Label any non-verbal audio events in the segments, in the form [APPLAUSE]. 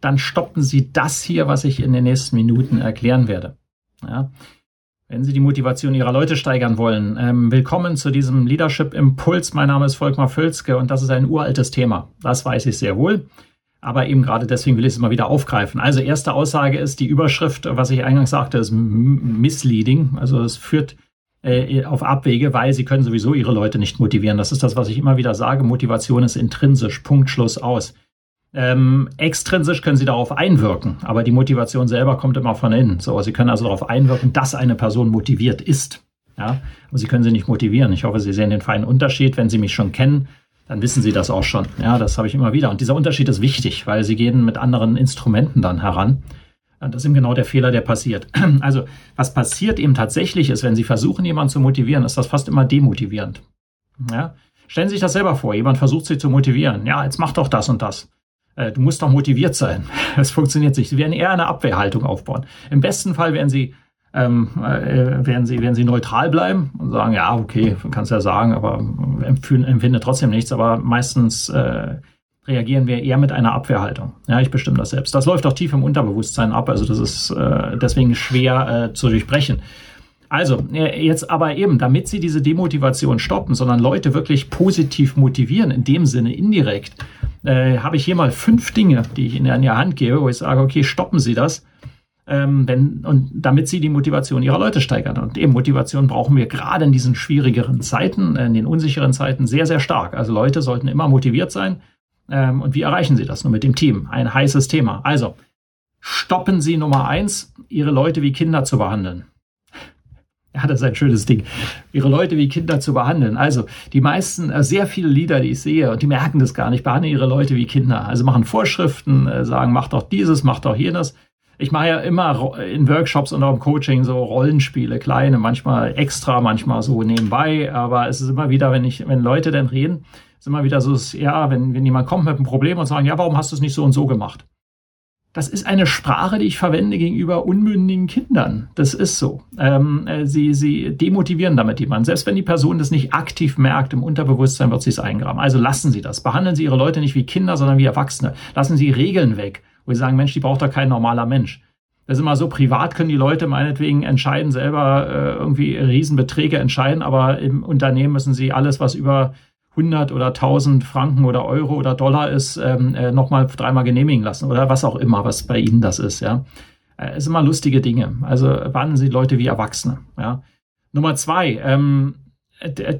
Dann stoppen Sie das hier, was ich in den nächsten Minuten erklären werde. Ja. Wenn Sie die Motivation Ihrer Leute steigern wollen, ähm, willkommen zu diesem Leadership Impuls. Mein Name ist Volkmar Völzke und das ist ein uraltes Thema. Das weiß ich sehr wohl. Aber eben gerade deswegen will ich es mal wieder aufgreifen. Also erste Aussage ist die Überschrift, was ich eingangs sagte, ist misleading. Also es führt äh, auf Abwege, weil sie können sowieso ihre Leute nicht motivieren. Das ist das, was ich immer wieder sage. Motivation ist intrinsisch. Punkt, Schluss, aus. Ähm, extrinsisch können Sie darauf einwirken, aber die Motivation selber kommt immer von innen. So, Sie können also darauf einwirken, dass eine Person motiviert ist. Ja, aber Sie können sie nicht motivieren. Ich hoffe, Sie sehen den feinen Unterschied. Wenn Sie mich schon kennen, dann wissen Sie das auch schon. Ja, das habe ich immer wieder. Und dieser Unterschied ist wichtig, weil Sie gehen mit anderen Instrumenten dann heran. Und das ist eben genau der Fehler, der passiert. [CLEARS THROAT] Also, was passiert eben tatsächlich ist, wenn Sie versuchen, jemanden zu motivieren, ist das fast immer demotivierend. Ja, stellen Sie sich das selber vor. Jemand versucht Sie zu motivieren. Ja, jetzt mach doch das und das. Äh, du musst doch motiviert sein. [LAUGHS] Das funktioniert nicht. Sie werden eher eine Abwehrhaltung aufbauen. Im besten Fall werden sie, ähm, äh, werden sie, werden sie neutral bleiben und sagen, ja, okay, kannst ja sagen, aber empfinde trotzdem nichts. Aber meistens äh, reagieren wir eher mit einer Abwehrhaltung. Ja, ich bestimme das selbst. Das läuft auch tief im Unterbewusstsein ab. Also das ist äh, deswegen schwer äh, zu durchbrechen. Also, äh, jetzt aber eben, damit Sie diese Demotivation stoppen, sondern Leute wirklich positiv motivieren, in dem Sinne indirekt, äh, habe ich hier mal fünf Dinge, die ich Ihnen in die Hand gebe, wo ich sage, okay, stoppen Sie das. Ähm, wenn, und damit Sie die Motivation Ihrer Leute steigern. Und eben Motivation brauchen wir gerade in diesen schwierigeren Zeiten, in den unsicheren Zeiten sehr, sehr stark. Also Leute sollten immer motiviert sein. Ähm, und wie erreichen Sie das? Nur mit dem Team. Ein heißes Thema. Also, stoppen Sie Nummer eins, Ihre Leute wie Kinder zu behandeln. [LAUGHS] Ja, das ist ein schönes Ding. Ihre Leute wie Kinder zu behandeln. Also die meisten, äh, sehr viele Lieder, die ich sehe, und die merken das gar nicht, behandeln ihre Leute wie Kinder. Also machen Vorschriften, äh, sagen, mach doch dieses, mach doch jenes. Ich mache ja immer in Workshops und auch im Coaching so Rollenspiele, kleine, manchmal extra, manchmal so nebenbei. Aber es ist immer wieder, wenn ich, wenn Leute dann reden, ist immer wieder so, ja, wenn, wenn jemand kommt mit einem Problem und sagen, ja, warum hast du es nicht so und so gemacht? Das ist eine Sprache, die ich verwende gegenüber unmündigen Kindern. Das ist so. Ähm, äh, sie, sie demotivieren damit jemanden. Selbst wenn die Person das nicht aktiv merkt, im Unterbewusstsein wird sie es eingraben. Also lassen Sie das. Behandeln Sie Ihre Leute nicht wie Kinder, sondern wie Erwachsene. Lassen Sie Regeln weg, wo Sie sagen, Mensch, die braucht doch kein normaler Mensch. Das ist immer so, privat können die Leute meinetwegen entscheiden, selber äh, irgendwie Riesenbeträge entscheiden, aber im Unternehmen müssen sie alles, was über 100 oder 1000 Franken oder Euro oder Dollar ist, ähm, äh, nochmal dreimal genehmigen lassen oder was auch immer, was bei Ihnen das ist, ja. Äh, ist immer lustige Dinge. Also behandeln Sie Leute wie Erwachsene, ja. Nummer zwei, ähm,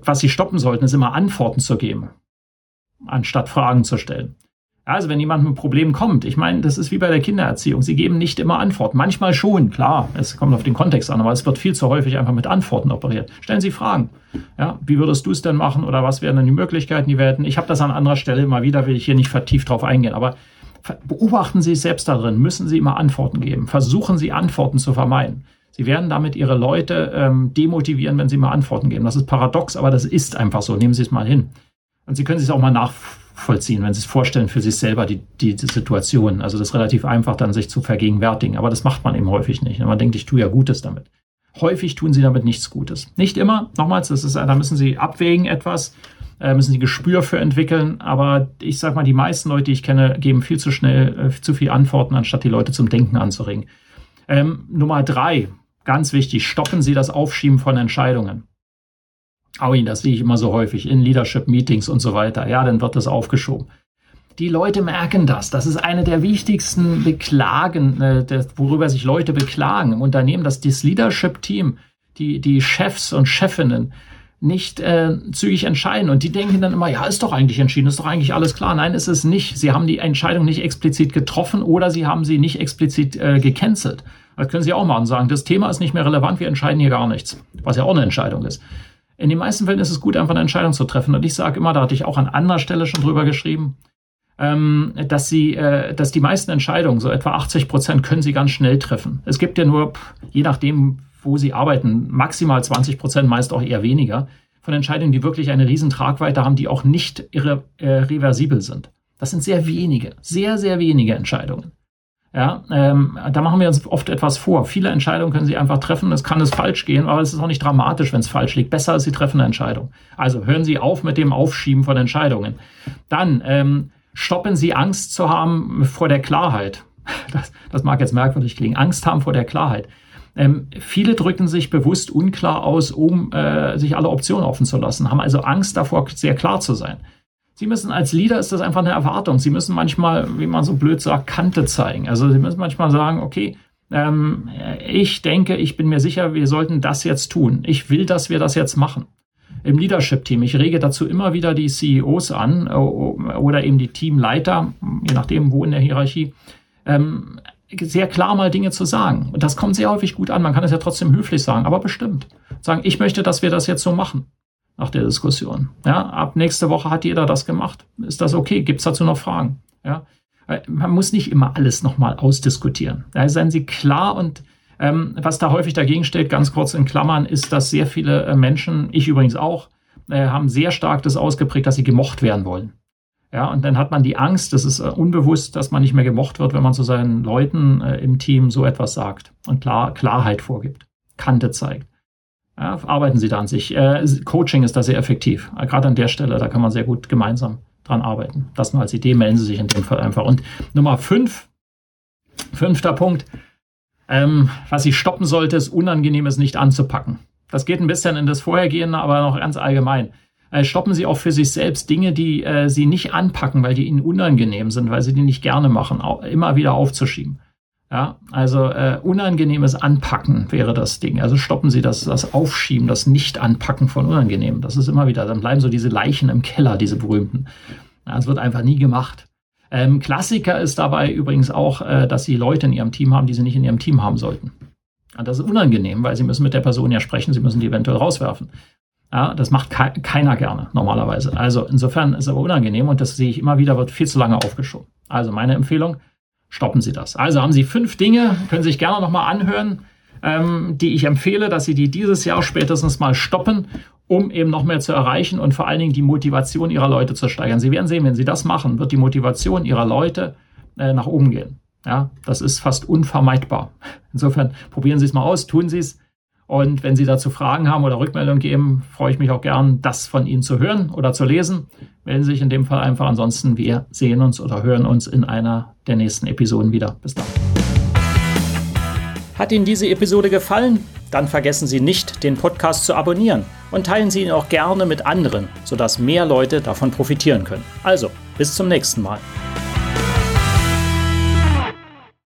was Sie stoppen sollten, ist immer Antworten zu geben, anstatt Fragen zu stellen. Also wenn jemand mit einem Problem kommt, ich meine, das ist wie bei der Kindererziehung. Sie geben nicht immer Antworten. Manchmal schon, klar, es kommt auf den Kontext an, aber es wird viel zu häufig einfach mit Antworten operiert. Stellen Sie Fragen. Ja, wie würdest du es denn machen oder was wären denn die Möglichkeiten, die wir hätten? Ich habe das an anderer Stelle immer wieder, will ich hier nicht vertieft drauf eingehen, aber beobachten Sie es selbst darin, müssen Sie immer Antworten geben. Versuchen Sie Antworten zu vermeiden. Sie werden damit Ihre Leute ähm, demotivieren, wenn Sie mal Antworten geben. Das ist paradox, aber das ist einfach so. Nehmen Sie es mal hin. Und Sie können sich auch mal nachfragen vollziehen, wenn sie es vorstellen für sich selber, die, die, die Situation. Also das ist relativ einfach dann sich zu vergegenwärtigen. Aber das macht man eben häufig nicht. Man denkt, ich tue ja Gutes damit. Häufig tun sie damit nichts Gutes. Nicht immer. Nochmals, das ist, da müssen sie abwägen etwas, äh, müssen sie Gespür für entwickeln. Aber ich sag mal, die meisten Leute, die ich kenne, geben viel zu schnell äh, zu viel Antworten, anstatt die Leute zum Denken anzuregen. Ähm, Nummer drei, ganz wichtig, stoppen Sie das Aufschieben von Entscheidungen. Aui, das sehe ich immer so häufig in Leadership-Meetings und so weiter. Ja, dann wird das aufgeschoben. Die Leute merken das. Das ist eine der wichtigsten Beklagen, äh, worüber sich Leute beklagen im Unternehmen, dass das Leadership-Team, die, die Chefs und Chefinnen nicht äh, zügig entscheiden. Und die denken dann immer, ja, ist doch eigentlich entschieden, ist doch eigentlich alles klar. Nein, ist es nicht. Sie haben die Entscheidung nicht explizit getroffen oder sie haben sie nicht explizit äh, gecancelt. Das können Sie auch machen sagen, das Thema ist nicht mehr relevant, wir entscheiden hier gar nichts. Was ja auch eine Entscheidung ist. In den meisten Fällen ist es gut, einfach eine Entscheidung zu treffen. Und ich sage immer, da hatte ich auch an anderer Stelle schon drüber geschrieben, ähm, dass sie, äh, dass die meisten Entscheidungen, so etwa 80 Prozent, können sie ganz schnell treffen. Es gibt ja nur, je nachdem, wo sie arbeiten, maximal 20 Prozent, meist auch eher weniger, von Entscheidungen, die wirklich eine riesen Tragweite haben, die auch nicht irre, äh, reversibel sind. Das sind sehr wenige, sehr, sehr wenige Entscheidungen. Ja, ähm, da machen wir uns oft etwas vor. Viele Entscheidungen können Sie einfach treffen. Es kann es falsch gehen, aber es ist auch nicht dramatisch, wenn es falsch liegt. Besser ist, Sie treffen eine Entscheidung. Also hören Sie auf mit dem Aufschieben von Entscheidungen. Dann ähm, stoppen Sie Angst zu haben vor der Klarheit. [LAUGHS] Das, das mag jetzt merkwürdig klingen. Angst haben vor der Klarheit. Ähm, viele drücken sich bewusst unklar aus, um äh, sich alle Optionen offen zu lassen, haben also Angst davor, sehr klar zu sein. Sie müssen als Leader ist das einfach eine Erwartung. Sie müssen manchmal, wie man so blöd sagt, Kante zeigen. Also Sie müssen manchmal sagen, okay, ähm, ich denke, ich bin mir sicher, wir sollten das jetzt tun. Ich will, dass wir das jetzt machen. Im Leadership-Team. Ich rege dazu immer wieder die CEOs an oder eben die Teamleiter, je nachdem, wo in der Hierarchie, ähm, sehr klar mal Dinge zu sagen. Und das kommt sehr häufig gut an. Man kann es ja trotzdem höflich sagen, aber bestimmt. Sagen, ich möchte, dass wir das jetzt so machen nach der Diskussion. Ja, ab nächste Woche hat jeder das gemacht. Ist das okay? Gibt es dazu noch Fragen? Ja, äh, man muss nicht immer alles nochmal ausdiskutieren. Da seien Sie klar und ähm, was da häufig dagegen steht, ganz kurz in Klammern, ist, dass sehr viele äh, Menschen, ich übrigens auch, äh, haben sehr stark das ausgeprägt, dass sie gemocht werden wollen. Ja, und dann hat man die Angst, das ist äh, unbewusst, dass man nicht mehr gemocht wird, wenn man zu seinen Leuten äh, im Team so etwas sagt und klar, Klarheit vorgibt, Kante zeigt. Ja, arbeiten Sie da an sich. Äh, Coaching ist da sehr effektiv. Äh, gerade an der Stelle, da kann man sehr gut gemeinsam dran arbeiten. Das nur als Idee, melden Sie sich in dem Fall einfach. Und Nummer fünf, fünfter Punkt, ähm, was ich stoppen sollte, ist Unangenehmes nicht anzupacken. Das geht ein bisschen in das Vorhergehende, aber noch ganz allgemein. Äh, stoppen Sie auch für sich selbst Dinge, die äh, Sie nicht anpacken, weil die Ihnen unangenehm sind, weil Sie die nicht gerne machen, immer wieder aufzuschieben. Ja, also äh, unangenehmes Anpacken wäre das Ding. Also stoppen Sie das, das Aufschieben, das Nicht-Anpacken von Unangenehm. Das ist immer wieder, dann bleiben so diese Leichen im Keller, diese berühmten. Ja, es wird einfach nie gemacht. Ähm, Klassiker ist dabei übrigens auch, äh, dass Sie Leute in Ihrem Team haben, die Sie nicht in Ihrem Team haben sollten. Ja, das ist unangenehm, weil Sie müssen mit der Person ja sprechen, Sie müssen die eventuell rauswerfen. Ja, das macht ke keiner gerne normalerweise. Also insofern ist es aber unangenehm und das sehe ich immer wieder, wird viel zu lange aufgeschoben. Also meine Empfehlung, stoppen Sie das. Also haben Sie fünf Dinge, können Sie sich gerne nochmal anhören, ähm, die ich empfehle, dass Sie die dieses Jahr spätestens mal stoppen, um eben noch mehr zu erreichen und vor allen Dingen die Motivation Ihrer Leute zu steigern. Sie werden sehen, wenn Sie das machen, wird die Motivation Ihrer Leute äh, nach oben gehen. Ja, das ist fast unvermeidbar. Insofern probieren Sie es mal aus, tun Sie es. Und wenn Sie dazu Fragen haben oder Rückmeldungen geben, freue ich mich auch gern, das von Ihnen zu hören oder zu lesen. Melden Sie sich in dem Fall einfach. Ansonsten, wir sehen uns oder hören uns in einer der nächsten Episoden wieder. Bis dann. Hat Ihnen diese Episode gefallen? Dann vergessen Sie nicht, den Podcast zu abonnieren und teilen Sie ihn auch gerne mit anderen, sodass mehr Leute davon profitieren können. Also, bis zum nächsten Mal.